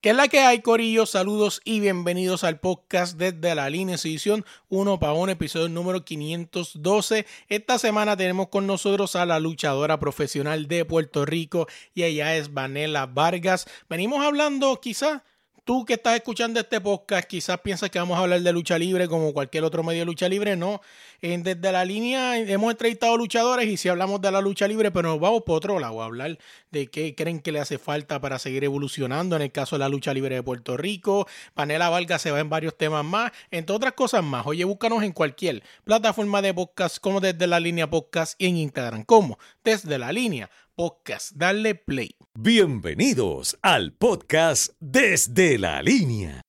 ¿Qué es la que hay, Corillo? Saludos y bienvenidos al podcast desde la línea edición 1 para 1, episodio número 512. Esta semana tenemos con nosotros a la luchadora profesional de Puerto Rico y ella es Vanela Vargas. Venimos hablando quizás tú que estás escuchando este podcast quizás piensas que vamos a hablar de lucha libre como cualquier otro medio de lucha libre. No, desde la línea hemos entrevistado luchadores y si hablamos de la lucha libre, pero nos vamos por otro lado a hablar de qué creen que le hace falta para seguir evolucionando en el caso de la lucha libre de Puerto Rico. Panela Valga se va en varios temas más, entre otras cosas más. Oye, búscanos en cualquier plataforma de podcast como desde la línea podcast y en Instagram como desde la línea podcast. Dale play. Bienvenidos al podcast Desde la Línea.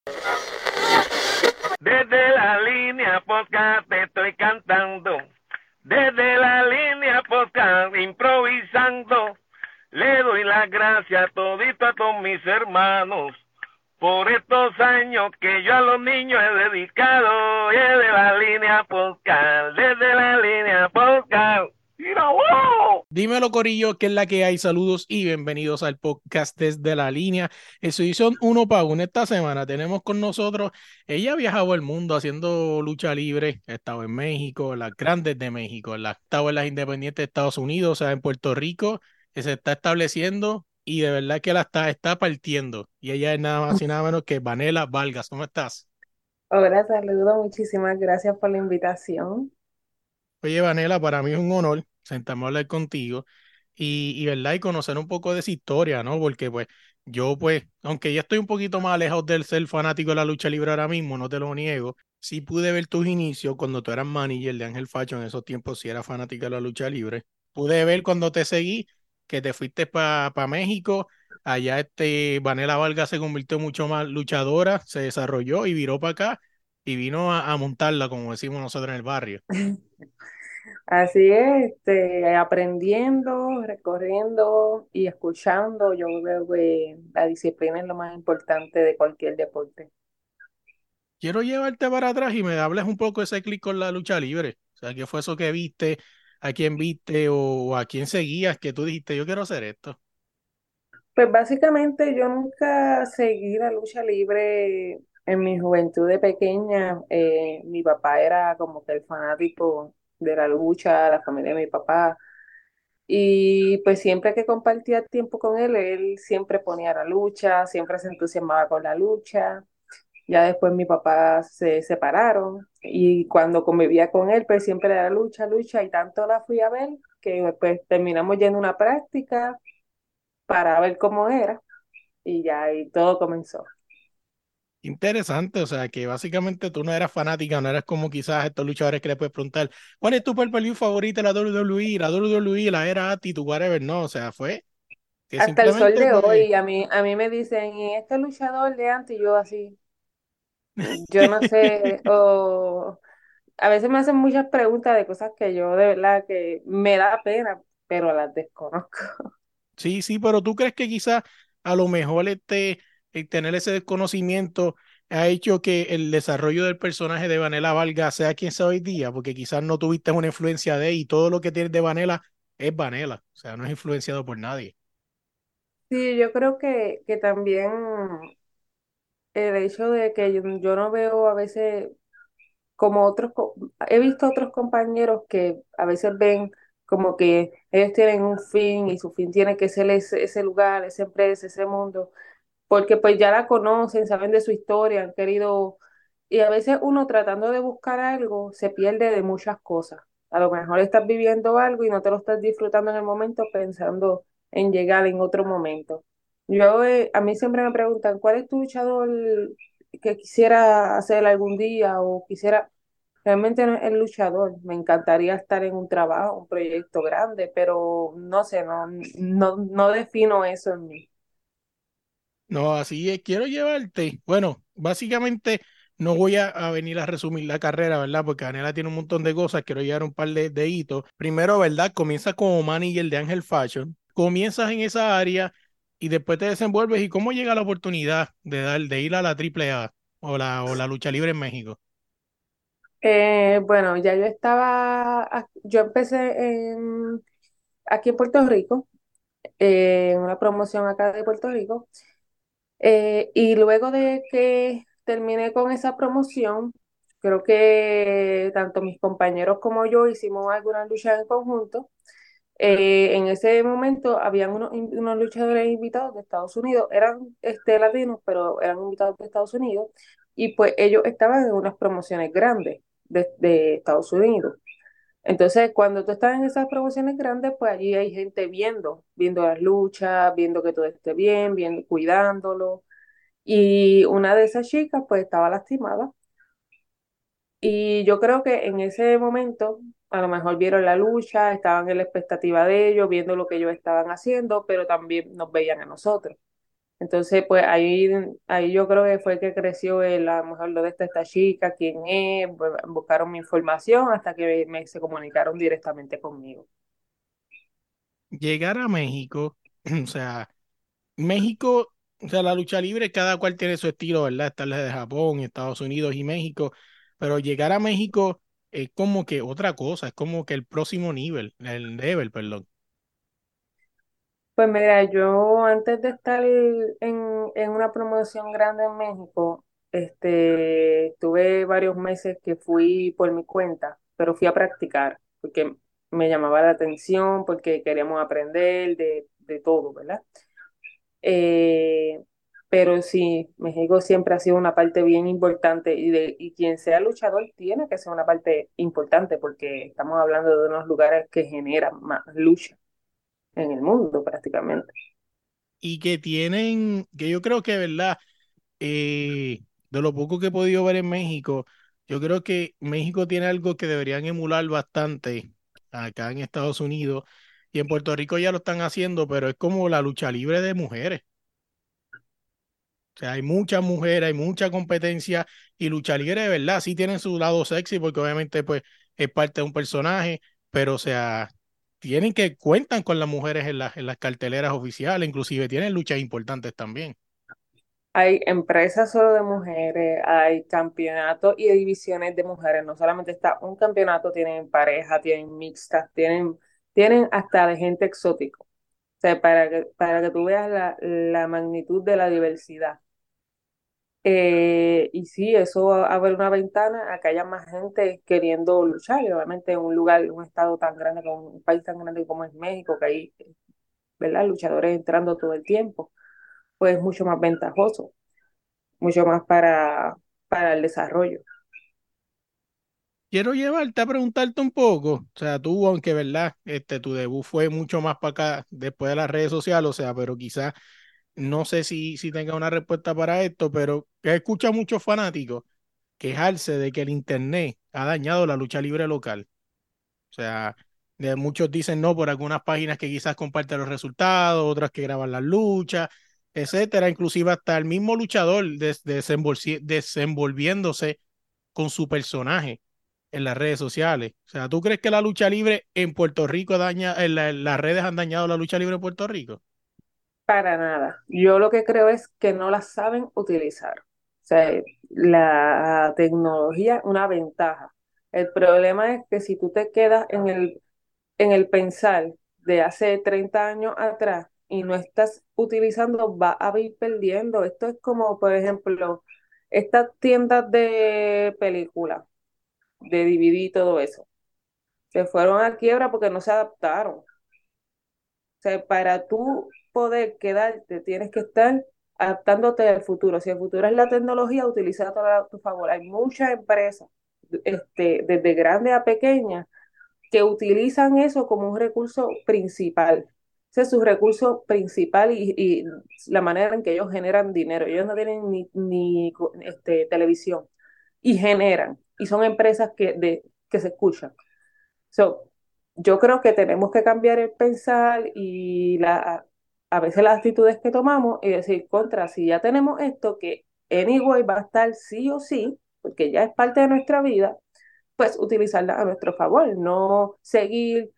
Desde la línea podcast te estoy cantando. Desde la línea podcast improvisando. Le doy las gracias todito a todos mis hermanos por estos años que yo a los niños he dedicado. Desde la línea podcast, desde la línea podcast. Dímelo, Corillo, que es la que hay. Saludos y bienvenidos al podcast desde la línea. En su edición 1 para 1 esta semana tenemos con nosotros. Ella ha viajado el mundo haciendo lucha libre. Ha estado en México, en las grandes de México, ha estado en las independientes de Estados Unidos, o sea, en Puerto Rico, que se está estableciendo y de verdad que la está, está partiendo. Y ella es nada más y nada menos que Vanela Vargas. ¿Cómo estás? Hola, saludos. Muchísimas gracias por la invitación. Oye, Vanela, para mí es un honor sentarme a hablar contigo y, y, ¿verdad? Y conocer un poco de esa historia, ¿no? Porque pues yo pues, aunque ya estoy un poquito más alejado del ser fanático de la lucha libre ahora mismo, no te lo niego, sí pude ver tus inicios cuando tú eras manager de Ángel Facho, en esos tiempos sí era fanática de la lucha libre. Pude ver cuando te seguí que te fuiste para México, allá este Vanela Vargas se convirtió mucho más luchadora, se desarrolló y viró para acá y vino a, a montarla, como decimos nosotros en el barrio. Así es, este, aprendiendo, recorriendo y escuchando, yo creo que la disciplina es lo más importante de cualquier deporte. Quiero llevarte para atrás y me hables un poco de ese clic con la lucha libre. O sea, ¿qué fue eso que viste? ¿A quién viste o a quién seguías que tú dijiste, yo quiero hacer esto? Pues básicamente yo nunca seguí la lucha libre en mi juventud de pequeña. Eh, mi papá era como que el fanático de la lucha, la familia de mi papá. Y pues siempre que compartía tiempo con él, él siempre ponía la lucha, siempre se entusiasmaba con la lucha. Ya después mi papá se separaron y cuando convivía con él, pues siempre era lucha, lucha y tanto la fui a ver que pues terminamos yendo una práctica para ver cómo era y ya y todo comenzó. Interesante, o sea, que básicamente tú no eras fanática, no eras como quizás estos luchadores que le puedes preguntar, ¿cuál es tu pay favorita la WWE? La WWE, la era Attitude, whatever, no, o sea, fue... Hasta el sol de hoy, a mí, a mí me dicen, ¿y este luchador de antes? yo así, yo no sé, o a veces me hacen muchas preguntas de cosas que yo de verdad que me da pena, pero las desconozco. Sí, sí, pero tú crees que quizás a lo mejor este el tener ese desconocimiento ha hecho que el desarrollo del personaje de Vanela Valga sea quien sea hoy día, porque quizás no tuviste una influencia de y todo lo que tienes de Vanela es Vanela, o sea, no es influenciado por nadie. Sí, yo creo que, que también el hecho de que yo, yo no veo a veces como otros, he visto otros compañeros que a veces ven como que ellos tienen un fin y su fin tiene que ser ese, ese lugar, esa empresa, ese mundo, porque pues ya la conocen, saben de su historia, han querido, y a veces uno tratando de buscar algo se pierde de muchas cosas. A lo mejor estás viviendo algo y no te lo estás disfrutando en el momento pensando en llegar en otro momento. Yo, eh, a mí siempre me preguntan, ¿cuál es tu luchador que quisiera hacer algún día o quisiera... Realmente no es el luchador, me encantaría estar en un trabajo, un proyecto grande, pero no sé, no, no, no defino eso en mí. No, así es, quiero llevarte. Bueno, básicamente no voy a, venir a resumir la carrera, ¿verdad? Porque Daniela tiene un montón de cosas, quiero llevar un par de, de hitos. Primero, ¿verdad? Comienza como manager de Ángel Fashion, comienzas en esa área y después te desenvuelves. ¿Y cómo llega la oportunidad de, dar, de ir a la AAA o la, o la lucha libre en México? Eh, bueno, ya yo estaba, yo empecé en- aquí en Puerto Rico, eh, en una promoción acá de Puerto Rico, eh, y luego de que terminé con esa promoción, creo que tanto mis compañeros como yo hicimos algunas luchas en conjunto. Eh, en ese momento habían unos, unos luchadores invitados de Estados Unidos, eran este, latinos, pero eran invitados de Estados Unidos, y pues ellos estaban en unas promociones grandes de, de Estados Unidos. Entonces, cuando tú estás en esas promociones grandes, pues allí hay gente viendo, viendo las luchas, viendo que todo esté bien, viendo, cuidándolo. Y una de esas chicas, pues estaba lastimada. Y yo creo que en ese momento, a lo mejor vieron la lucha, estaban en la expectativa de ellos, viendo lo que ellos estaban haciendo, pero también nos veían a nosotros. Entonces, pues ahí, ahí yo creo que fue que creció el, a lo mejor lo de esta, esta chica, quién es, bu- buscaron mi información hasta que me, se comunicaron directamente conmigo. Llegar a México, o sea, México, o sea, la lucha libre, cada cual tiene su estilo, ¿verdad? Está la de Japón, Estados Unidos y México, pero llegar a México es como que otra cosa, es como que el próximo nivel, el level, perdón. Pues mira, yo antes de estar en, en una promoción grande en México, este, tuve varios meses que fui por mi cuenta, pero fui a practicar, porque me llamaba la atención, porque queríamos aprender de, de todo, ¿verdad? Eh, pero sí, México siempre ha sido una parte bien importante y, de, y quien sea luchador tiene que ser una parte importante, porque estamos hablando de unos lugares que generan más lucha en el mundo prácticamente. Y que tienen, que yo creo que, ¿verdad? Eh, de lo poco que he podido ver en México, yo creo que México tiene algo que deberían emular bastante acá en Estados Unidos y en Puerto Rico ya lo están haciendo, pero es como la lucha libre de mujeres. O sea, hay muchas mujeres, hay mucha competencia y lucha libre de verdad sí tienen su lado sexy porque obviamente pues es parte de un personaje, pero o sea, tienen que cuentan con las mujeres en las, en las carteleras oficiales, inclusive tienen luchas importantes también. Hay empresas solo de mujeres, hay campeonatos y divisiones de mujeres. No solamente está un campeonato, tienen pareja, tienen mixtas, tienen, tienen hasta de gente exótica. O sea, para que, para que tú veas la, la magnitud de la diversidad. Eh, y sí, eso abre una ventana a que haya más gente queriendo luchar. Y obviamente en un lugar, un estado tan grande, como un país tan grande como es México, que hay, ¿verdad? Luchadores entrando todo el tiempo, pues es mucho más ventajoso. mucho más para, para el desarrollo. Quiero llevarte a preguntarte un poco, o sea, tú, aunque verdad, este, tu debut fue mucho más para acá después de las redes sociales, o sea, pero quizás no sé si, si tenga una respuesta para esto, pero he escuchado a muchos fanáticos quejarse de que el internet ha dañado la lucha libre local. O sea, muchos dicen no por algunas páginas que quizás comparten los resultados, otras que graban las luchas, etcétera, inclusive hasta el mismo luchador desenvolviéndose con su personaje en las redes sociales. O sea, ¿tú crees que la lucha libre en Puerto Rico daña, las redes han dañado la lucha libre en Puerto Rico? Para nada. Yo lo que creo es que no la saben utilizar. O sea, la tecnología es una ventaja. El problema es que si tú te quedas en el, en el pensar de hace 30 años atrás y no estás utilizando, va a ir perdiendo. Esto es como, por ejemplo, estas tiendas de películas, de DVD y todo eso. Se fueron a quiebra porque no se adaptaron. Sea, para tú poder quedarte, tienes que estar adaptándote al futuro. Si el futuro es la tecnología, utiliza a tu favor. Hay muchas empresas, este, desde grandes a pequeñas, que utilizan eso como un recurso principal. Ese es su recurso principal y, y la manera en que ellos generan dinero. Ellos no tienen ni, ni este, televisión y generan. Y son empresas que, de, que se escuchan. So, yo creo que tenemos que cambiar el pensar y la, a veces las actitudes que tomamos y decir, contra, si ya tenemos esto que anyway va a estar sí o sí, porque ya es parte de nuestra vida, pues utilizarla a nuestro favor, no seguir,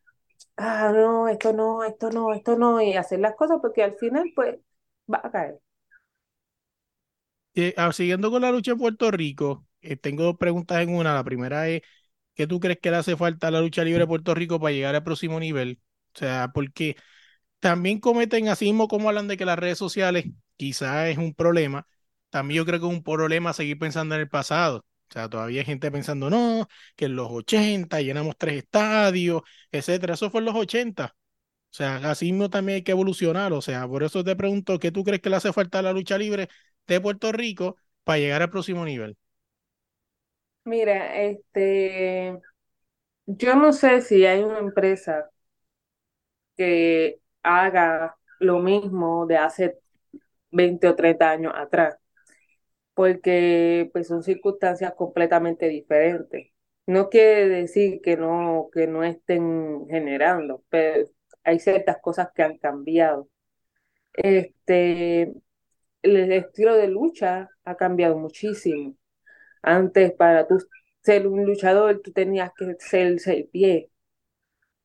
ah, no, esto no, esto no, esto no, y hacer las cosas porque al final pues va a caer. Eh, ah, siguiendo con la lucha en Puerto Rico, eh, tengo dos preguntas en una. La primera es, ¿qué tú crees que le hace falta a la lucha libre de Puerto Rico para llegar al próximo nivel? O sea, porque también cometen, así como hablan de que las redes sociales quizás es un problema, también yo creo que es un problema seguir pensando en el pasado. O sea, todavía hay gente pensando, no, que en los 80 llenamos tres estadios, etcétera. Eso fue en los 80. O sea, así también hay que evolucionar. O sea, por eso te pregunto, ¿qué tú crees que le hace falta a la lucha libre de Puerto Rico para llegar al próximo nivel? Mira, este, yo no sé si hay una empresa que haga lo mismo de hace 20 o 30 años atrás, porque pues son circunstancias completamente diferentes. No quiere decir que no, que no estén generando, pero hay ciertas cosas que han cambiado. Este, el estilo de lucha ha cambiado muchísimo. Antes, para tú ser un luchador, tú tenías que ser seis pies.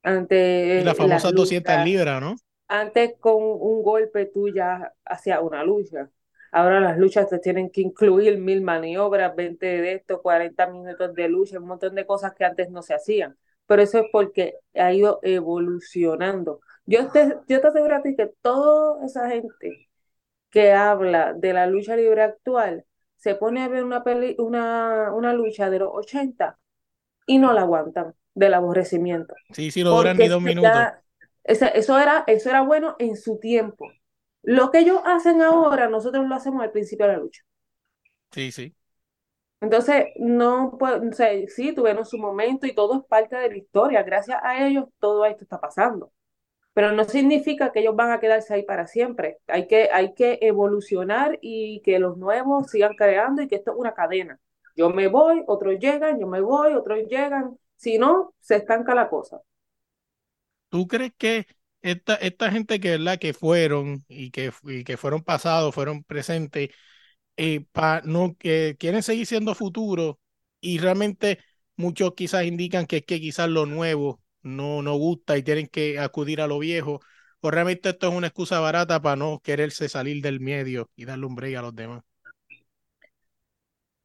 Antes, la famosa las 200 luchas, libras, ¿no? antes con un golpe tú ya hacías una lucha. Ahora las luchas te tienen que incluir mil maniobras, 20 de esto, 40 minutos de lucha, un montón de cosas que antes no se hacían. Pero eso es porque ha ido evolucionando. Yo te, yo te aseguro a ti que toda esa gente que habla de la lucha libre actual se pone a ver una, peli, una, una lucha de los 80 y no la aguantan del aborrecimiento. Sí, sí, no duran ni dos minutos. ya- eso era, eso era bueno en su tiempo. Lo que ellos hacen ahora, nosotros lo hacemos al principio de la lucha. Sí, sí. Entonces, no puedo, o sea, sí, tuvieron su momento y todo es parte de la historia. Gracias a ellos, todo esto está pasando. Pero no significa que ellos van a quedarse ahí para siempre. Hay que, hay que evolucionar y que los nuevos sigan creando y que esto es una cadena. Yo me voy, otros llegan, yo me voy, otros llegan. Si no, se estanca la cosa. ¿Tú crees que esta, esta gente que, ¿verdad? que fueron y que, y que fueron pasados, fueron presentes, eh, pa- no, que quieren seguir siendo futuro y realmente muchos quizás indican que es que quizás lo nuevo no, no gusta y tienen que acudir a lo viejo, o realmente esto es una excusa barata para no quererse salir del medio y darle un break a los demás?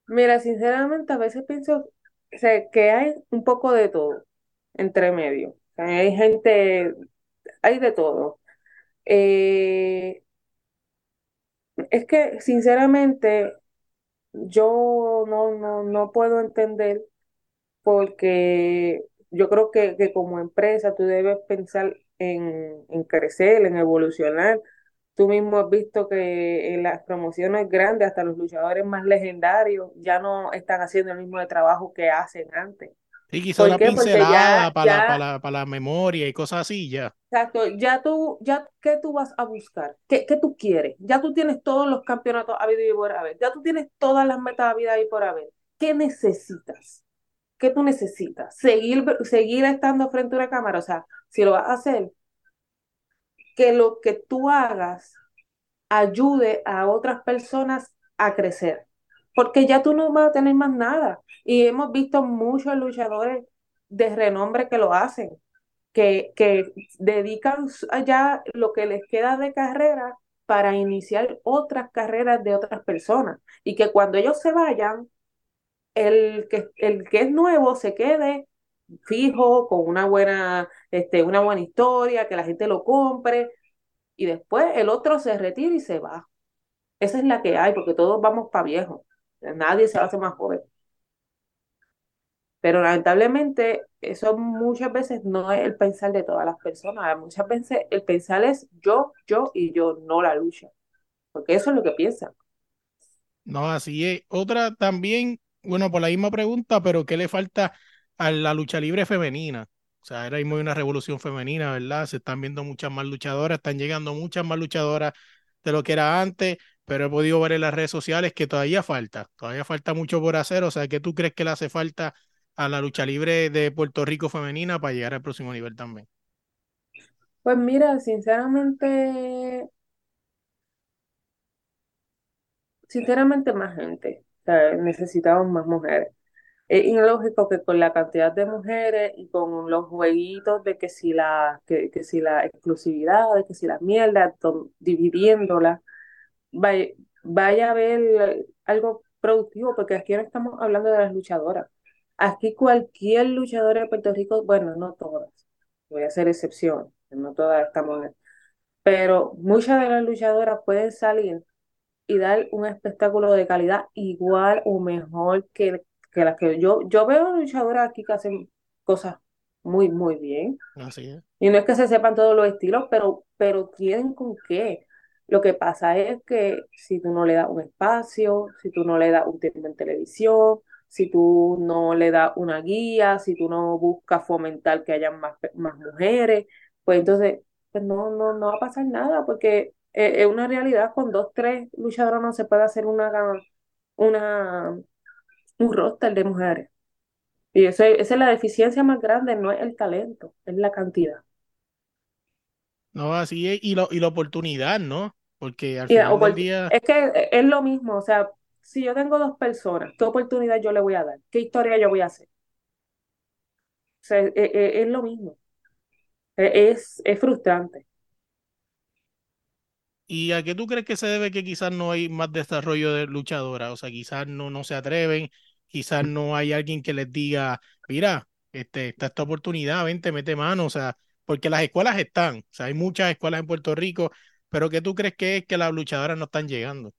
Mira, sinceramente, a veces pienso que hay un poco de todo entre medio. Hay gente, hay de todo. Eh, es que, sinceramente, yo no, no, no puedo entender porque yo creo que, que como empresa tú debes pensar en, en crecer, en evolucionar. Tú mismo has visto que en las promociones grandes, hasta los luchadores más legendarios, ya no están haciendo el mismo trabajo que hacen antes. Quizás ¿Por una pincelada ya, para ya, para la, para la memoria y cosas así, ya. exacto, ya tú, ya, ¿qué tú vas a buscar? ¿Qué, qué tú quieres? Ya tú tienes todos los campeonatos habido y por haber. Ya tú tienes todas las metas habidas y por haber. ¿Qué necesitas? ¿Qué tú necesitas? Seguir, seguir estando frente a una cámara. O sea, si lo vas a hacer, que lo que tú hagas ayude a otras personas a crecer. Porque ya tú no vas a tener más nada. Y hemos visto muchos luchadores de renombre que lo hacen, que, que dedican ya lo que les queda de carrera para iniciar otras carreras de otras personas. Y que cuando ellos se vayan, el que, el que es nuevo se quede fijo, con una buena, este, una buena historia, que la gente lo compre, y después el otro se retira y se va. Esa es la que hay, porque todos vamos para viejo. Nadie se hace más joven. Pero lamentablemente, eso muchas veces no es el pensar de todas las personas. Muchas veces el pensar es yo, yo y yo, no la lucha. Porque eso es lo que piensan. No, así es. Otra también, bueno, por la misma pregunta, pero ¿qué le falta a la lucha libre femenina? O sea, ahora mismo hay una revolución femenina, ¿verdad? Se están viendo muchas más luchadoras, están llegando muchas más luchadoras de lo que era antes, pero he podido ver en las redes sociales que todavía falta, todavía falta mucho por hacer. O sea, ¿qué tú crees que le hace falta a la lucha libre de Puerto Rico femenina para llegar al próximo nivel también? Pues mira, sinceramente, sinceramente más gente sea, necesitamos más mujeres. Es ilógico que con la cantidad de mujeres y con los jueguitos de que si la, que, que si la exclusividad, de que si la mierda, dividiéndola, vaya, vaya a haber algo productivo, porque aquí no estamos hablando de las luchadoras. Aquí cualquier luchadora de Puerto Rico, bueno, no todas, voy a hacer excepción, no todas estamos, pero muchas de las luchadoras pueden salir y dar un espectáculo de calidad igual o mejor que, que las que yo, yo veo luchadoras aquí que hacen cosas muy, muy bien. Así es. Y no es que se sepan todos los estilos, pero, pero tienen con qué. Lo que pasa es que si tú no le das un espacio, si tú no le das un tiempo en televisión, si tú no le das una guía, si tú no buscas fomentar que haya más, más mujeres, pues entonces pues no, no, no va a pasar nada, porque eh, es una realidad, con dos, tres luchadoras no se puede hacer una, una, un roster de mujeres. Y eso, es- esa es la deficiencia más grande, no es el talento, es la cantidad. No, así es. Y, lo, y la oportunidad, ¿no? Porque al final del opor- día, es que es lo mismo, o sea, si yo tengo dos personas, ¿qué oportunidad yo le voy a dar? ¿Qué historia yo voy a hacer? O sea, es, es- es lo mismo, es, es frustrante. ¿Y a qué tú crees que se debe que quizás no hay más desarrollo de luchadoras? O sea, quizás no, no se atreven, quizás no hay alguien que les diga, mira, este, está esta oportunidad, vente, mete mano, o sea, porque las escuelas están, o sea, hay muchas escuelas en Puerto Rico, pero ¿qué tú crees que es que las luchadoras no están llegando?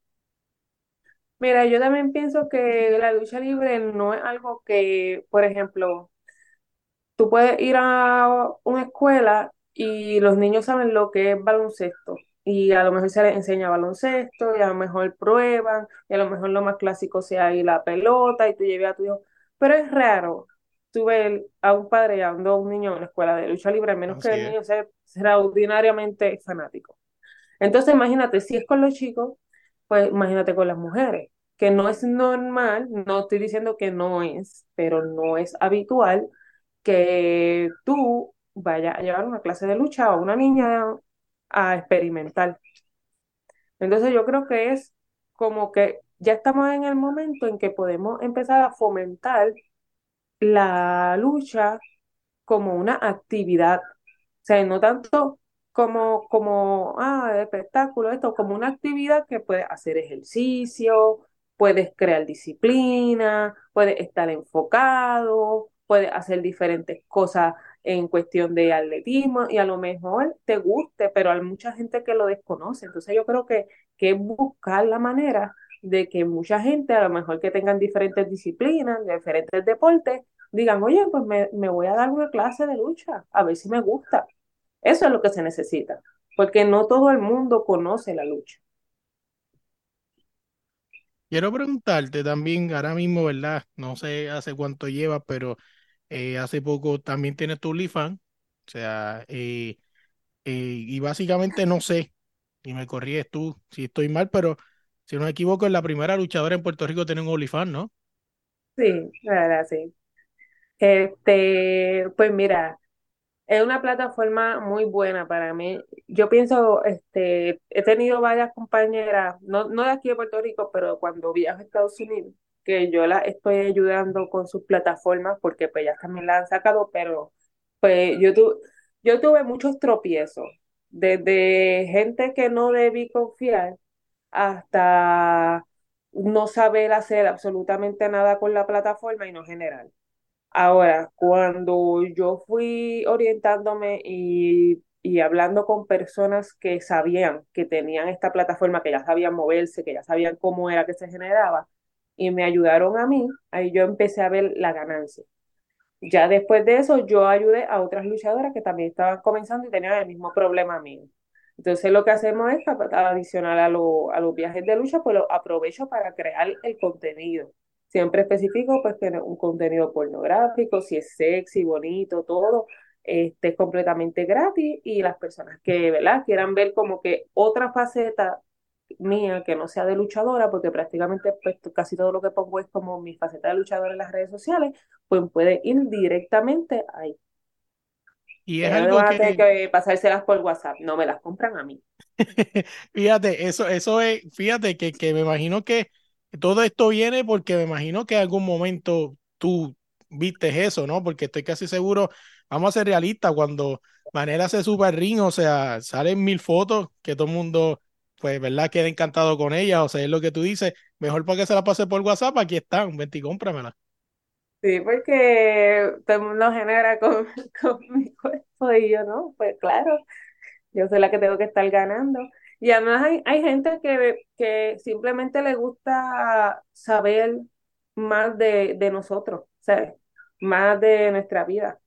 Mira, yo también pienso que la lucha libre no es algo que, por ejemplo, Tú puedes ir a una escuela y los niños saben lo que es baloncesto y a lo mejor se les enseña baloncesto y a lo mejor prueban y a lo mejor lo más clásico sea ir la pelota y tú lleves a tu hijo. Pero es raro tú ver a un padre llevando a un niño a una escuela de lucha libre, a menos que el es. niño sea extraordinariamente fanático. Entonces, imagínate, si es con los chicos, pues imagínate con las mujeres, que no es normal, no estoy diciendo que no es, pero no es habitual que tú vayas a llevar una clase de lucha a una niña a experimentar. Entonces, yo creo que es como que ya estamos en el momento en que podemos empezar a fomentar la lucha como una actividad. O sea, no tanto como, como, ah, espectáculo, esto, como una actividad que puedes hacer ejercicio, puedes crear disciplina, puedes estar enfocado, puedes hacer diferentes cosas en cuestión de atletismo y a lo mejor te guste, pero hay mucha gente que lo desconoce. Entonces yo creo que, que buscar la manera de que mucha gente, a lo mejor que tengan diferentes disciplinas, diferentes deportes, digan, oye, pues me, me voy a dar una clase de lucha, a ver si me gusta. Eso es lo que se necesita, porque no todo el mundo conoce la lucha. Quiero preguntarte también, ahora mismo, ¿verdad? No sé hace cuánto llevas, pero eh, hace poco también tienes tu OnlyFans, o sea, eh, eh, y básicamente no sé, y me corríes tú si estoy mal, pero si no me equivoco, es la primera luchadora en Puerto Rico tiene un OnlyFans, ¿no? Sí, verdad, sí. Este, pues mira, es una plataforma muy buena para mí. Yo pienso, este, he tenido varias compañeras, no, no de aquí de Puerto Rico, pero cuando viajo a Estados Unidos, que yo las estoy ayudando con sus plataformas, porque pues ellas también la han sacado, pero pues yo, tu, yo tuve muchos tropiezos, desde gente que no debí confiar hasta no saber hacer absolutamente nada con la plataforma y no generar. Ahora, cuando yo fui orientándome y, y hablando con personas que sabían que tenían esta plataforma, que ya sabían moverse, que ya sabían cómo era que se generaba, y me ayudaron a mí, ahí yo empecé a ver la ganancia. Ya después de eso, yo ayudé a otras luchadoras que también estaban comenzando y tenían el mismo problema mío. Entonces, lo que hacemos es, adicional a, lo- a los viajes de lucha, pues lo aprovecho para crear el contenido. Siempre específico, pues tener un contenido pornográfico, si es sexy, bonito, todo, este, es completamente gratis y las personas que, ¿verdad? Quieran ver como que otra faceta mía que no sea de luchadora, porque prácticamente pues, casi todo lo que pongo es como mi faceta de luchadora en las redes sociales, pues puede ir directamente ahí. Y es algo van a tener que, que pasárselas por WhatsApp, no me las compran a mí. fíjate, eso, eso es, fíjate que, que me imagino que todo esto viene porque me imagino que en algún momento tú viste eso, ¿no? Porque estoy casi seguro, vamos a ser realistas, cuando Manera hace Super Ring, o sea, salen mil fotos que todo el mundo, pues, ¿verdad? Queda encantado con ella, o sea, es lo que tú dices, mejor para que se la pase por WhatsApp, aquí están, vente y cómpramela. Sí, porque todo el mundo genera con, con mi cuerpo y yo no, pues claro, yo soy la que tengo que estar ganando. Y además hay, hay gente que, que simplemente le gusta saber más de, de nosotros, ¿sabes? Más de nuestra vida.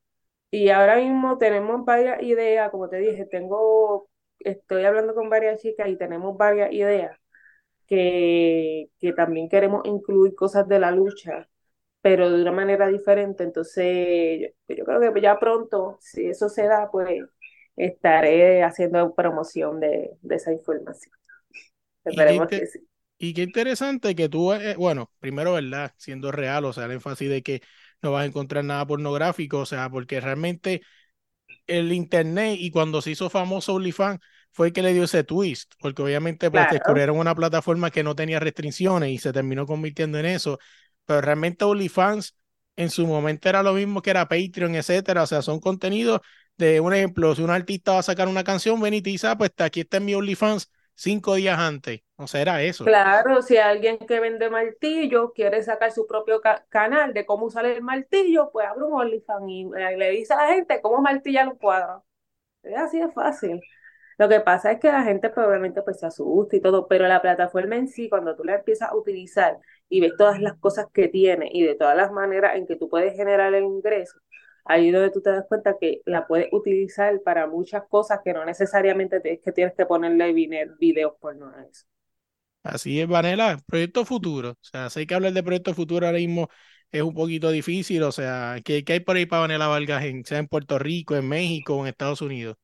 Y ahora mismo tenemos varias ideas, como te dije, tengo, estoy hablando con varias chicas y tenemos varias ideas que, que también queremos incluir cosas de la lucha pero de una manera diferente. Entonces, yo, yo creo que ya pronto, si eso se da, pues estaré haciendo promoción de, de esa información. Y qué, Esperemos que sí. y qué interesante que tú, eh, bueno, primero, ¿verdad? Siendo real, o sea, el énfasis de que no vas a encontrar nada pornográfico, o sea, porque realmente el internet y cuando se hizo famoso OnlyFans fue el que le dio ese twist, porque obviamente pues Claro, descubrieron una plataforma que no tenía restricciones y se terminó convirtiendo en eso, pero realmente OnlyFans en su momento era lo mismo que era Patreon, etcétera, o sea, son contenidos de un ejemplo, si un artista va a sacar una canción, ven y te dice, ah, pues aquí está en mi OnlyFans cinco días antes, o sea, era eso. claro, si alguien que vende martillo quiere sacar su propio ca- canal de cómo usar el martillo, pues abre un OnlyFans y eh, le dice a la gente cómo martillar un cuadro. Es así de fácil. Lo que pasa es que la gente probablemente pues se asusta y todo, pero la plataforma en sí, cuando tú la empiezas a utilizar y ves todas las cosas que tiene y de todas las maneras en que tú puedes generar el ingreso, ahí es donde tú te das cuenta que la puedes utilizar para muchas cosas que no necesariamente te- es que tienes que ponerle videos porno a eso. Así es, Vanela, proyecto futuro, o sea, sé que hablar de proyecto futuro ahora mismo es un poquito difícil, o sea, ¿qué, qué hay por ahí para Vanela Vargas, en, sea en Puerto Rico, en México o en Estados Unidos?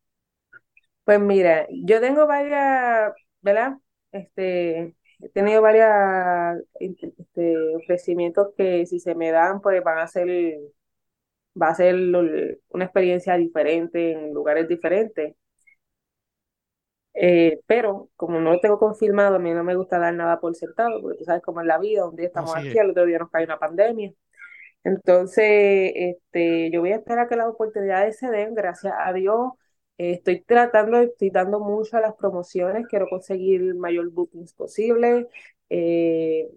Pues mira, yo tengo varias, ¿verdad? Este, he tenido varias este, ofrecimientos que si se me dan, pues van a ser, va a ser una experiencia diferente en lugares diferentes. Eh, pero como no lo tengo confirmado, a mí no me gusta dar nada por sentado, porque tú sabes cómo es la vida, un día estamos Así aquí, es. al otro día nos cae una pandemia. Entonces, este, yo voy a esperar a que las oportunidades se den, gracias a Dios. Eh, estoy tratando, estoy dando mucho a las promociones, quiero conseguir el mayor bookings posible. Eh,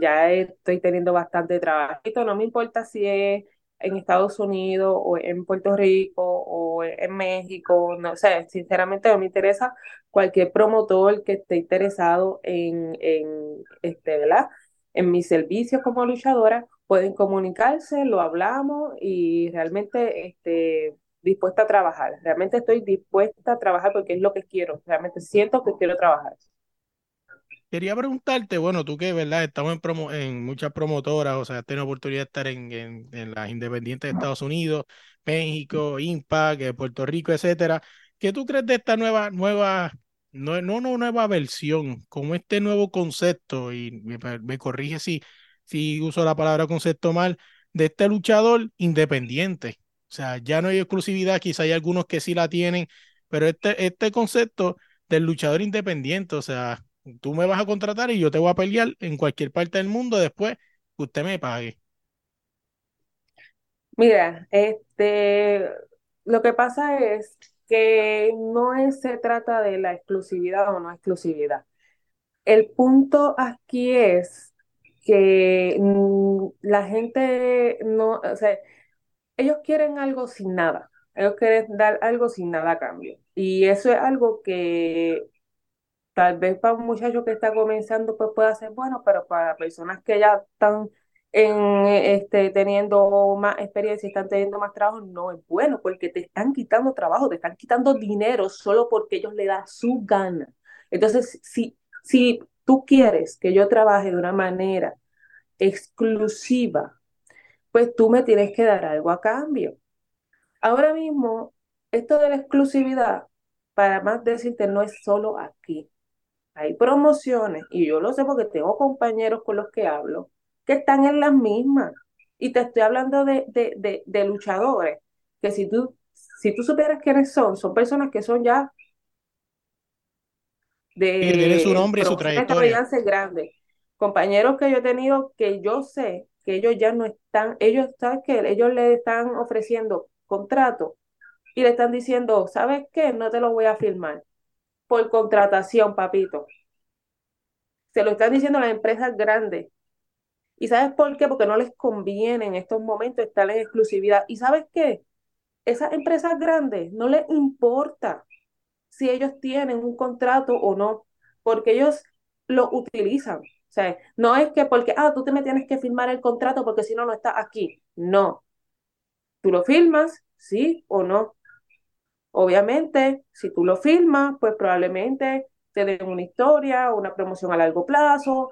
ya estoy teniendo bastante trabajito, no me importa si es en Estados Unidos o en Puerto Rico o en México, no sé, sinceramente no me interesa cualquier promotor que esté interesado en, en este, ¿verdad? En mis servicios como luchadora, pueden comunicarse, lo hablamos y realmente este, dispuesta a trabajar. Realmente estoy dispuesta a trabajar porque es lo que quiero. Realmente siento que quiero trabajar. Quería preguntarte, bueno, tú que, ¿verdad? Estamos en, promo, en muchas promotoras, o sea, has tenido oportunidad de estar en, en, las independientes de Estados Unidos, México, Impact, eh, Puerto Rico, etcétera. ¿Qué tú crees de esta nueva, nueva, no, no, no nueva versión, como este nuevo concepto, y me, me corrige si, si uso la palabra concepto mal, de este luchador independiente? O sea, ya no hay exclusividad, quizá hay algunos que sí la tienen, pero este, este concepto del luchador independiente, o sea, tú me vas a contratar y yo te voy a pelear en cualquier parte del mundo después que usted me pague. Mira, este, lo que pasa es que no se trata de la exclusividad o no exclusividad. El punto aquí es que mm, la gente no, o sea, ellos quieren algo sin nada. Ellos quieren dar algo sin nada a cambio. Y eso es algo que Tal vez para un muchacho que está comenzando pues pueda ser bueno, pero para personas que ya están en, este, teniendo más experiencia, están teniendo más trabajo, no es bueno porque te están quitando trabajo, te están quitando dinero solo porque ellos le dan su gana. Entonces, si, si tú quieres que yo trabaje de una manera exclusiva, pues tú me tienes que dar algo a cambio. Ahora mismo, esto de la exclusividad, para más decirte, no es solo aquí. Hay promociones, y yo lo sé porque tengo compañeros con los que hablo, que están en las mismas. Y te estoy hablando de, de, de, de luchadores, que si tú si tú supieras quiénes son, son personas que son ya de Que su nombre y su trayectoria. grandes. Compañeros que yo he tenido que yo sé que ellos ya no están, ellos, ¿sabes qué? Ellos le están ofreciendo contrato y le están diciendo, ¿sabes qué? No te lo voy a firmar por contratación, papito. Se lo están diciendo las empresas grandes. ¿Y sabes por qué? Porque no les conviene en estos momentos estar en exclusividad. ¿Y sabes qué? Esas empresas grandes no les importa si ellos tienen un contrato o no, porque ellos lo utilizan. O sea, no es que porque, ah, tú te me tienes que firmar el contrato porque si no, no estás aquí. No. Tú lo firmas, sí o no. Obviamente, si tú lo firmas, pues probablemente te den una historia, una promoción a largo plazo,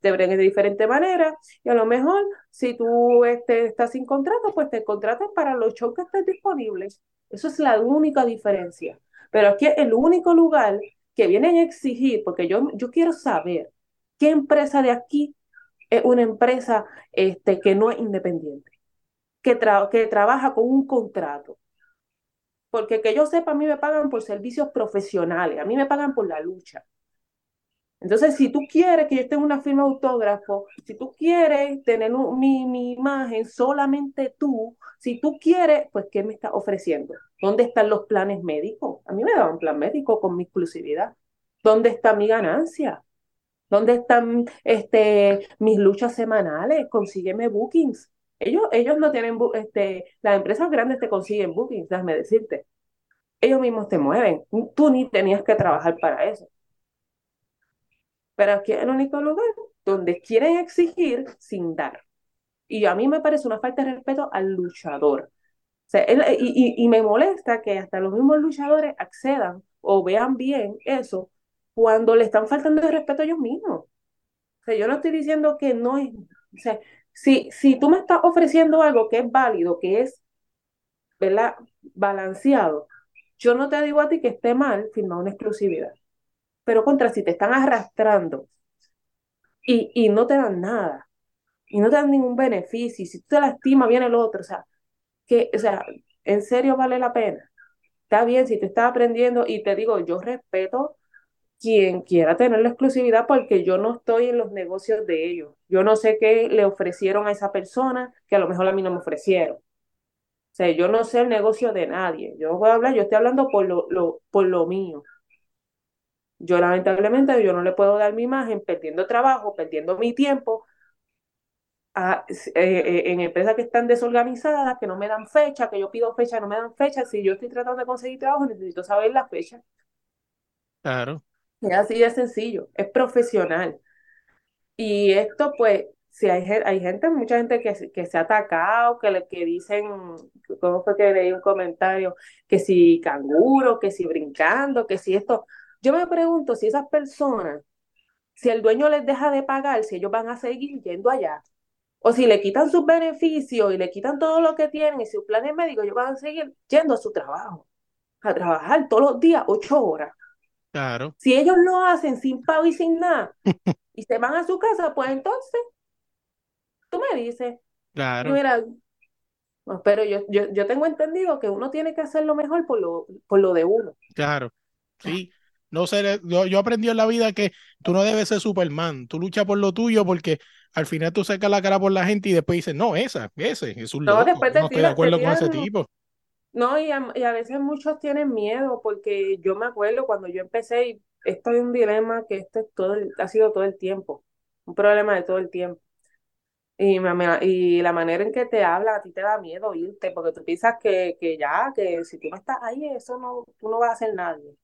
te breguen de diferente manera, y a lo mejor si tú este, estás sin contrato, pues te contratas para los shows que estén disponibles. Eso es la única diferencia. Pero aquí es el único lugar que vienen a exigir, porque yo, yo quiero saber qué empresa de aquí es una empresa este, que no es independiente, que, tra- que trabaja con un contrato. Porque que yo sepa, a mí me pagan por servicios profesionales, a mí me pagan por la lucha. Entonces, si tú quieres que yo esté en una firma autógrafo, si tú quieres tener mi, mi imagen solamente tú, si tú quieres, pues ¿qué me estás ofreciendo? ¿Dónde están los planes médicos? A mí me daban plan médico con mi exclusividad. ¿Dónde está mi ganancia? ¿Dónde están este, mis luchas semanales? Consígueme bookings. Ellos, ellos no tienen, este, las empresas grandes te consiguen bookings, déjame decirte. Ellos mismos te mueven. Tú ni tenías que trabajar para eso. Pero aquí es el único lugar donde quieren exigir sin dar. Y a mí me parece una falta de respeto al luchador. Y, y- me molesta que hasta los mismos luchadores accedan o vean bien eso cuando le están faltando de respeto a ellos mismos. O sea, yo no estoy diciendo que no es, si, si tú me estás ofreciendo algo que es válido, que es, ¿verdad? Balanceado, yo no te digo a ti que esté mal firmar una exclusividad. Pero contra, si te están arrastrando y, y no te dan nada, y no te dan ningún beneficio, y si tú te lastimas, viene el otro, o sea, que, o sea, en serio vale la pena. Está bien, si te estás aprendiendo, y te digo, yo respeto quien quiera tener la exclusividad porque yo no estoy en los negocios de ellos. Yo no sé qué le ofrecieron a esa persona que a lo mejor a mí no me ofrecieron. O sea, yo no sé el negocio de nadie. Yo no puedo hablar, yo estoy hablando por lo, lo, por lo mío. Yo lamentablemente yo no le puedo dar mi imagen perdiendo trabajo, perdiendo mi tiempo a- eh, eh, en empresas que están desorganizadas, que no me dan fecha, que yo pido fecha, no me dan fecha. Si yo estoy tratando de conseguir trabajo, necesito saber la fecha. Claro. Es así de sencillo, es profesional. Y esto, pues, si hay, hay gente, mucha gente que, que se ha atacado, que, le, que dicen, ¿cómo fue que leí un comentario? Que si canguro, que si brincando, que si esto. Yo me pregunto si esas personas, si el dueño les deja de pagar, si ellos van a seguir yendo allá. O si le quitan sus beneficios y le quitan todo lo que tienen y sus planes médicos, ellos van a seguir yendo a su trabajo, a trabajar todos los días, ocho horas. Claro. Si ellos lo hacen sin pago y sin nada y se van a su casa, pues entonces tú me dices, Claro. mira, no, pero yo, yo, yo tengo entendido que uno tiene que hacer lo mejor por lo, por lo de uno. Claro, sí. No sé, yo, yo aprendí en la vida que tú no debes ser Superman. Tú luchas por lo tuyo porque al final tú sacas la cara por la gente y después dices, no, esa, ese, es un No, loco. después Yo te no estoy de acuerdo con ese tipo. No, y a, y a veces muchos tienen miedo porque yo me acuerdo cuando yo empecé y esto es un dilema que esto es todo el- ha sido todo el tiempo, un problema de todo el tiempo. Y, me- y la manera en que te hablan, a ti te da miedo irte, porque tú piensas que, que ya, que si tú no estás ahí, eso no, tú no vas a hacer nadie.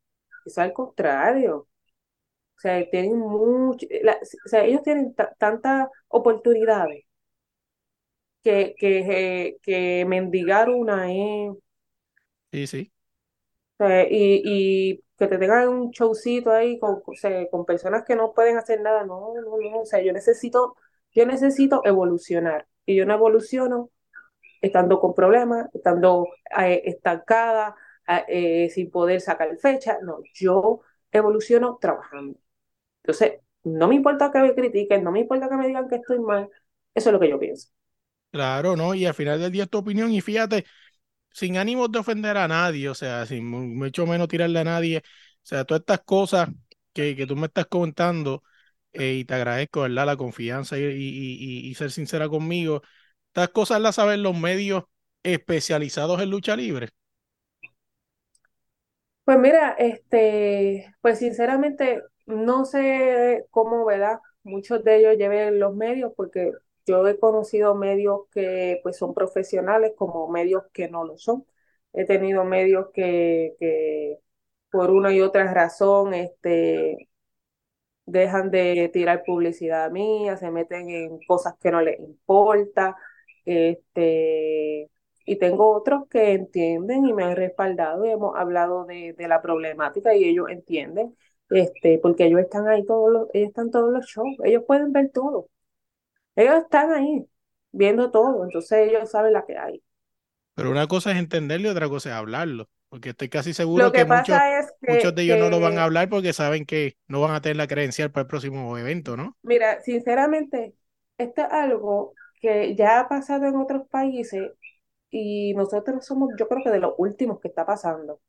Eso al contrario. O sea, tienen mucho, la- o sea, ellos tienen ta- tantas oportunidades que, que, eh, que mendigar una es, Sí, sí. sea, y, y que te tengan un showcito ahí con, o sea, con personas que no pueden hacer nada, no, no, no, o sea, yo necesito, yo necesito evolucionar, y yo no evoluciono estando con problemas, estando eh, estancada, eh, sin poder sacar fecha, no, yo evoluciono trabajando. Entonces, no me importa que me critiquen, no me importa que me digan que estoy mal, eso es lo que yo pienso. Claro, ¿no? Y al final del día es tu opinión y fíjate, sin ánimos de ofender a nadie, o sea, sin mucho menos tirarle a nadie, o sea, todas estas cosas que, que tú me estás comentando, eh, y te agradezco, ¿verdad? La confianza y, y, y, ser sincera conmigo. Estas cosas las saben los medios especializados en lucha libre. Pues mira, este, pues sinceramente no sé cómo, ¿verdad? Muchos de ellos lleven los medios porque yo he conocido medios que pues son profesionales como medios que no lo son. He tenido medios que, por una y otra razón este, dejan de tirar publicidad mía, se meten en cosas que no les importa. Este, y tengo otros que entienden y me han respaldado y hemos hablado de, de la problemática y ellos entienden, este, porque ellos están ahí todos los, ellos están todos los shows, ellos pueden ver todo. Ellos están ahí viendo todo, entonces ellos saben la que hay. Pero una cosa es entenderlo y otra cosa es hablarlo, porque estoy casi seguro que, muchos, muchos de ellos no lo van a hablar porque saben que no van a tener la credencial para el próximo evento, ¿no? Mira, sinceramente, esto es algo que ya ha pasado en otros países y nosotros somos, yo creo que de los últimos que está pasando.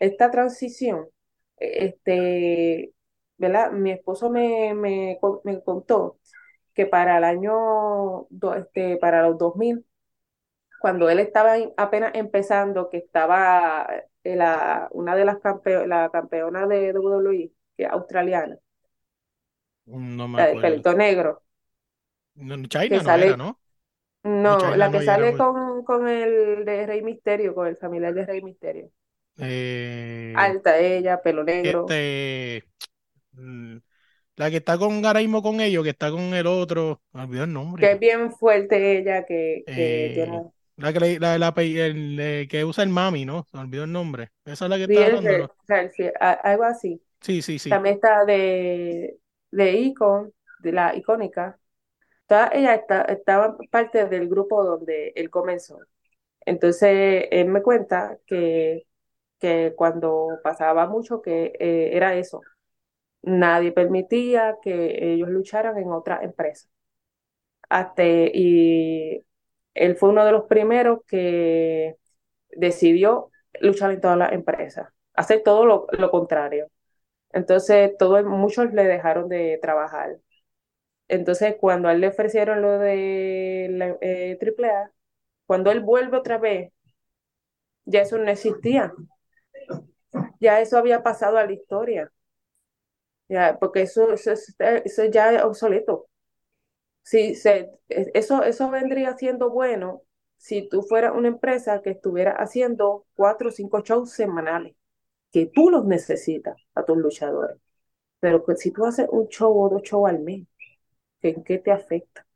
Esta transición, este, ¿verdad? Mi esposo me, me, me contó que para el año, este, para los 2000, cuando él estaba apenas empezando, que estaba eh, la, una de las la campeonas de WWE, que es australiana, no me de pelito negro. No, China no era, ¿no? No, la que sale con, con el de Rey Misterio, con el familiar de Rey Misterio. Eh, Alta ella, pelo negro. Este, mm, la que está con Garaimo con ellos, que está con el otro, me olvidó el nombre. Que es bien fuerte ella, que, que eh, La que, la, la, el, que usa el mami, ¿no? Me olvidó el nombre. Esa es la que está hablando. algo así. Sí, sí, sí. También está de, de Icon, de la icónica. Toda, ella está, estaba parte del grupo donde él comenzó. Entonces, él me cuenta que, que cuando pasaba mucho, que eh, era eso, nadie permitía que ellos lucharan en otra empresa. Hasta, y él fue uno de los primeros que decidió luchar en todas las empresas, hacer todo lo, contrario. Entonces, muchos le dejaron de trabajar. Entonces, cuando a él le ofrecieron lo de la eh, AAA, cuando él vuelve otra vez, ya eso no existía. Ya eso había pasado a la historia. Ya, porque eso, eso, eso ya es obsoleto. Si se, eso, eso vendría siendo bueno si tú fueras una empresa que estuviera haciendo cuatro o cinco shows semanales, que tú los necesitas a tus luchadores. Pero si tú haces un show o dos shows al mes, ¿en qué te afecta?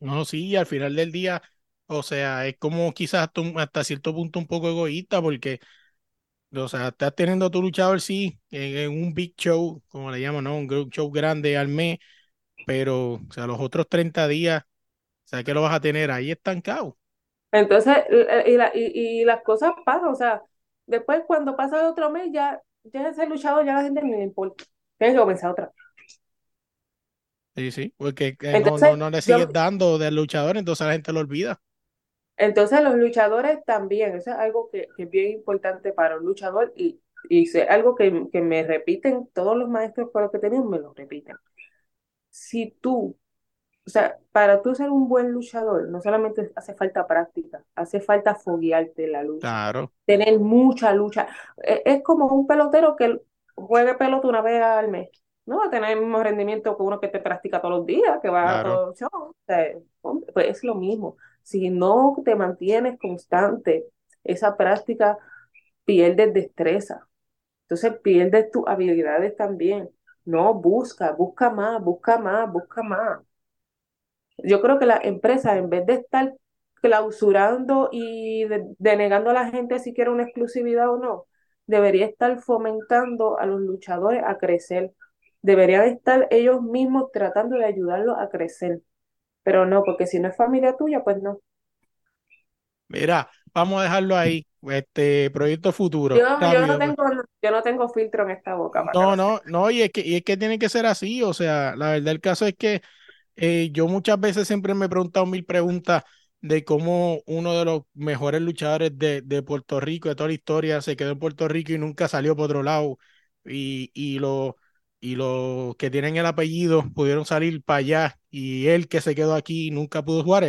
No, sí, al final del día, o sea, es como quizás hasta cierto punto un poco egoísta porque o sea, estás teniendo tu luchador, sí, en, un big show, como le llaman, ¿no? Un show grande al mes, pero, o sea, los otros 30 días, o sea, que lo vas a tener ahí estancado. Entonces, y, las cosas pasan, o sea, después cuando pasa el otro mes, ya, ya ese luchador, ya la gente no le importa. Tienes que comenzar otra Sí, sí, porque eh, no, no, no, le sigues dando del luchador, entonces la gente lo olvida. Entonces los luchadores también, eso es algo que, es bien importante para un luchador y, y es algo que, me repiten todos los maestros por lo que tenemos, me lo repiten. Si tú, o sea, para tú ser un buen luchador, no solamente hace falta práctica, hace falta foguearte la lucha. Claro. Tener mucha lucha. Es, es como un pelotero que juegue pelota una vez al mes no va a tener el mismo rendimiento que uno que te practica todos los días, que va a todo show. pues es lo mismo. Si no te mantienes constante, esa práctica pierdes destreza. Entonces pierdes tus habilidades también. No, busca, busca más, busca más, busca más. Yo creo que la empresa, en vez de estar clausurando y denegando a la gente si quiere una exclusividad o no, debería estar fomentando a los luchadores a crecer. Deberían estar ellos mismos tratando de ayudarlos a crecer. Pero no, porque si no es familia tuya, pues no. Mira, vamos a dejarlo ahí. Este proyecto futuro. Yo, no, tengo, yo no tengo filtro en esta boca. no, no, no, y es que, y es que tiene que ser así. O sea, la verdad, el caso es que eh, yo muchas veces siempre me he preguntado mil preguntas de cómo uno de los mejores luchadores de, de Puerto Rico, de toda la historia, se quedó en Puerto Rico y nunca salió por otro lado. Y, y, lo, y los que tienen el apellido pudieron salir para allá y él que se quedó aquí nunca pudo jugar.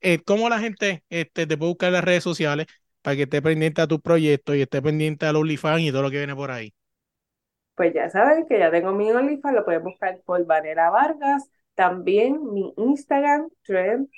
Eh, ¿Cómo la gente este, te puede buscar en las redes sociales para que esté pendiente a tu proyecto y esté pendiente al OnlyFans y todo lo que viene por ahí? Pues ya saben que ya tengo mi OnlyFans, lo pueden buscar por Vanera Vargas, también mi Instagram, Trend,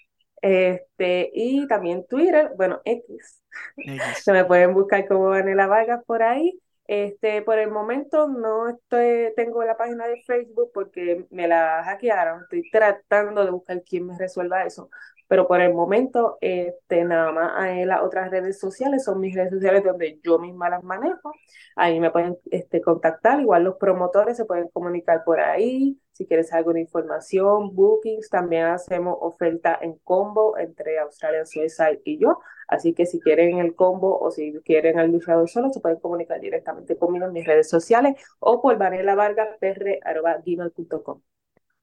este, y también Twitter, bueno, X. Se me pueden buscar como Vanela Vargas por ahí. Este, por el momento no estoy, tengo la página de Facebook porque me la hackearon. Estoy tratando de buscar quién me resuelva eso. Pero por el momento, este, nada más las otras redes sociales son mis redes sociales donde yo misma las manejo. Ahí me pueden este, contactar. Igual los promotores se pueden comunicar por ahí. Si quieres alguna información, bookings, también hacemos oferta en combo entre Australian Suicide y yo. Así que si quieren el combo o si quieren al luchador solo, se pueden comunicar directamente conmigo en mis redes sociales o por vanelavargapr.com.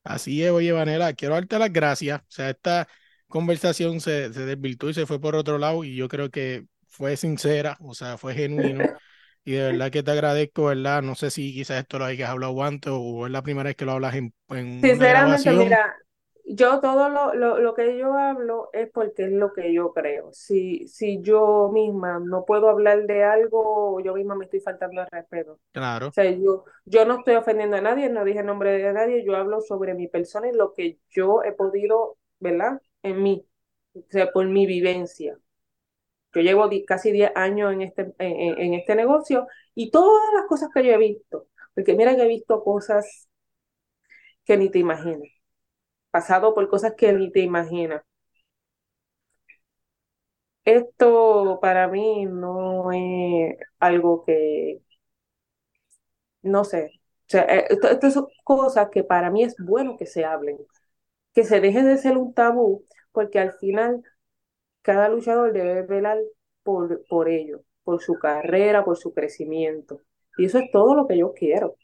Así es, oye, Vanela, quiero darte las gracias. O sea, esta conversación se, se desvirtuó y se fue por otro lado y yo creo que fue sincera, o sea, fue genuino. Y de verdad que te agradezco, ¿verdad? No sé si quizás esto lo hayas hablado antes o es la primera vez que lo hablas en, en Sinceramente, mira, yo todo lo, lo, lo, que yo hablo es porque es lo que yo creo. Si, si yo misma no puedo hablar de algo, yo misma me estoy faltando el respeto. Claro. O sea, yo, yo no estoy ofendiendo a nadie, no dije nombre de nadie, yo hablo sobre mi persona y lo que yo he podido, ¿verdad? en mí, o sea, por mi vivencia. Yo llevo casi 10 años en este, en, este negocio y todas las cosas que yo he visto, porque mira que he visto cosas que ni te imaginas, pasado por cosas que ni te imaginas. Esto para mí no es algo que, no sé, o sea, eh, son cosas que para mí es bueno que se hablen, que se deje de ser un tabú porque al final cada luchador debe velar por, por ello, por su carrera, por su crecimiento. Y eso es todo lo que yo quiero,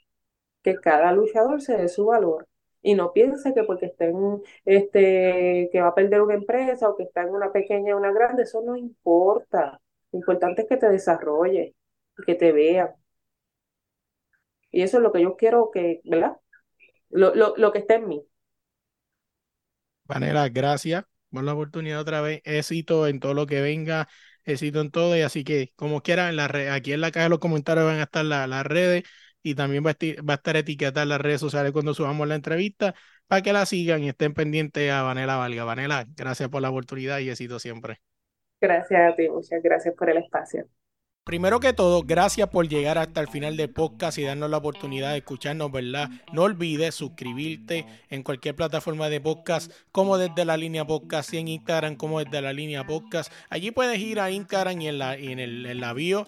que cada luchador se dé su valor y no piense que porque esté en, este, que va a perder una empresa o que está en una pequeña o una grande, eso no importa. Lo importante es que te desarrolles y que te vean. Y eso es lo que yo quiero que, ¿verdad? Lo, lo, lo que está en mí. Vanela, gracias por la oportunidad otra vez. Éxito en todo lo que venga, éxito en todo. Y así que, como quiera, en la aquí en la caja de los comentarios van a estar las redes y también va a, estar, va a estar etiquetada las redes sociales cuando subamos la entrevista para que la sigan y estén pendientes a Vanela Valga. Vanela, gracias por la oportunidad y éxito siempre. Gracias a ti, muchas gracias por el espacio. Primero que todo, gracias por llegar hasta el final del podcast y darnos la oportunidad de escucharnos, ¿verdad? No olvides suscribirte en cualquier plataforma de podcast, como desde la línea podcast y en Instagram, como desde la línea podcast. Allí puedes ir a Instagram y en la, en el, en la bio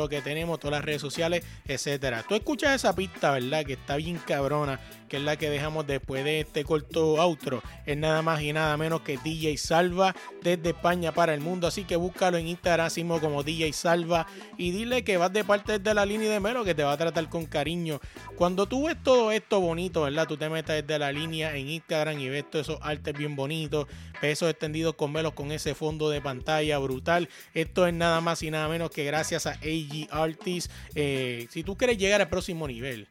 lo que tenemos, todas las redes sociales, etcétera. Tú escuchas esa pista, ¿verdad? Que está bien cabrona, que es la que dejamos después de este corto outro. Es nada más y nada menos que DJ Salva desde España para el mundo. Así que búscalo en Instagram como DJ Salva y dile que vas de parte de la línea de Melo que te va a tratar con cariño. Cuando tú ves todo esto bonito, ¿verdad? Tú te metes desde la línea en Instagram y ves todos esos artes bien bonitos, pesos extendidos con Melos con ese fondo de pantalla brutal. Esto es nada más y nada menos que gracias a Artists. Eh, si tú quieres llegar al próximo nivel,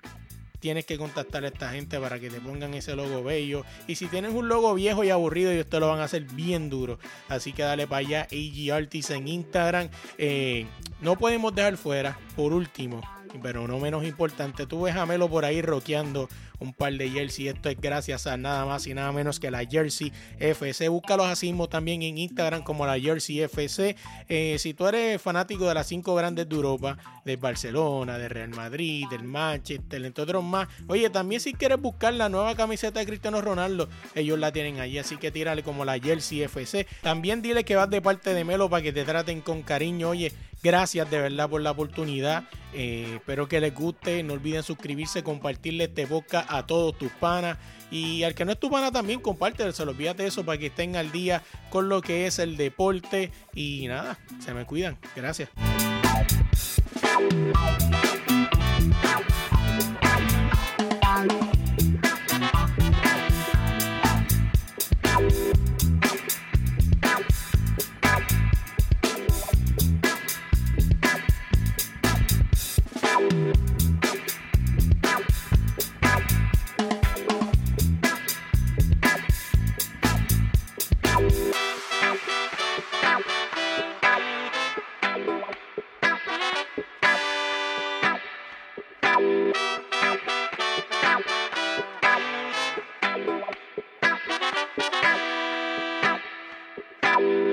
tienes que contactar a esta gente para que te pongan ese logo bello. Y si tienes un logo viejo y aburrido, ellos te lo van a hacer bien duro. Así que dale para allá, AG Artists en Instagram. Eh, no podemos dejar fuera, por último, pero no menos importante, tú ves a Melo por ahí roqueando un par de jersey. Esto es gracias a nada más y nada menos que la Jersey FC. Búscalos así mismo también en Instagram como la Jersey FC. Eh, si tú eres fanático de las cinco grandes de Europa, de Barcelona, de Real Madrid, del Manchester, entre otros más. Oye, también si quieres buscar la nueva camiseta de Cristiano Ronaldo, ellos la tienen allí. Así que tírale como la Jersey FC. También dile que vas de parte de Melo para que te traten con cariño. Oye, gracias de verdad por la oportunidad. Eh, espero que les guste. No olviden suscribirse, compartirle este podcast a todos tus panas. Y al que no es tu pana también, comparte, se olvídate eso para que estén al día con lo que es el deporte. Y nada, se me cuidan. Gracias.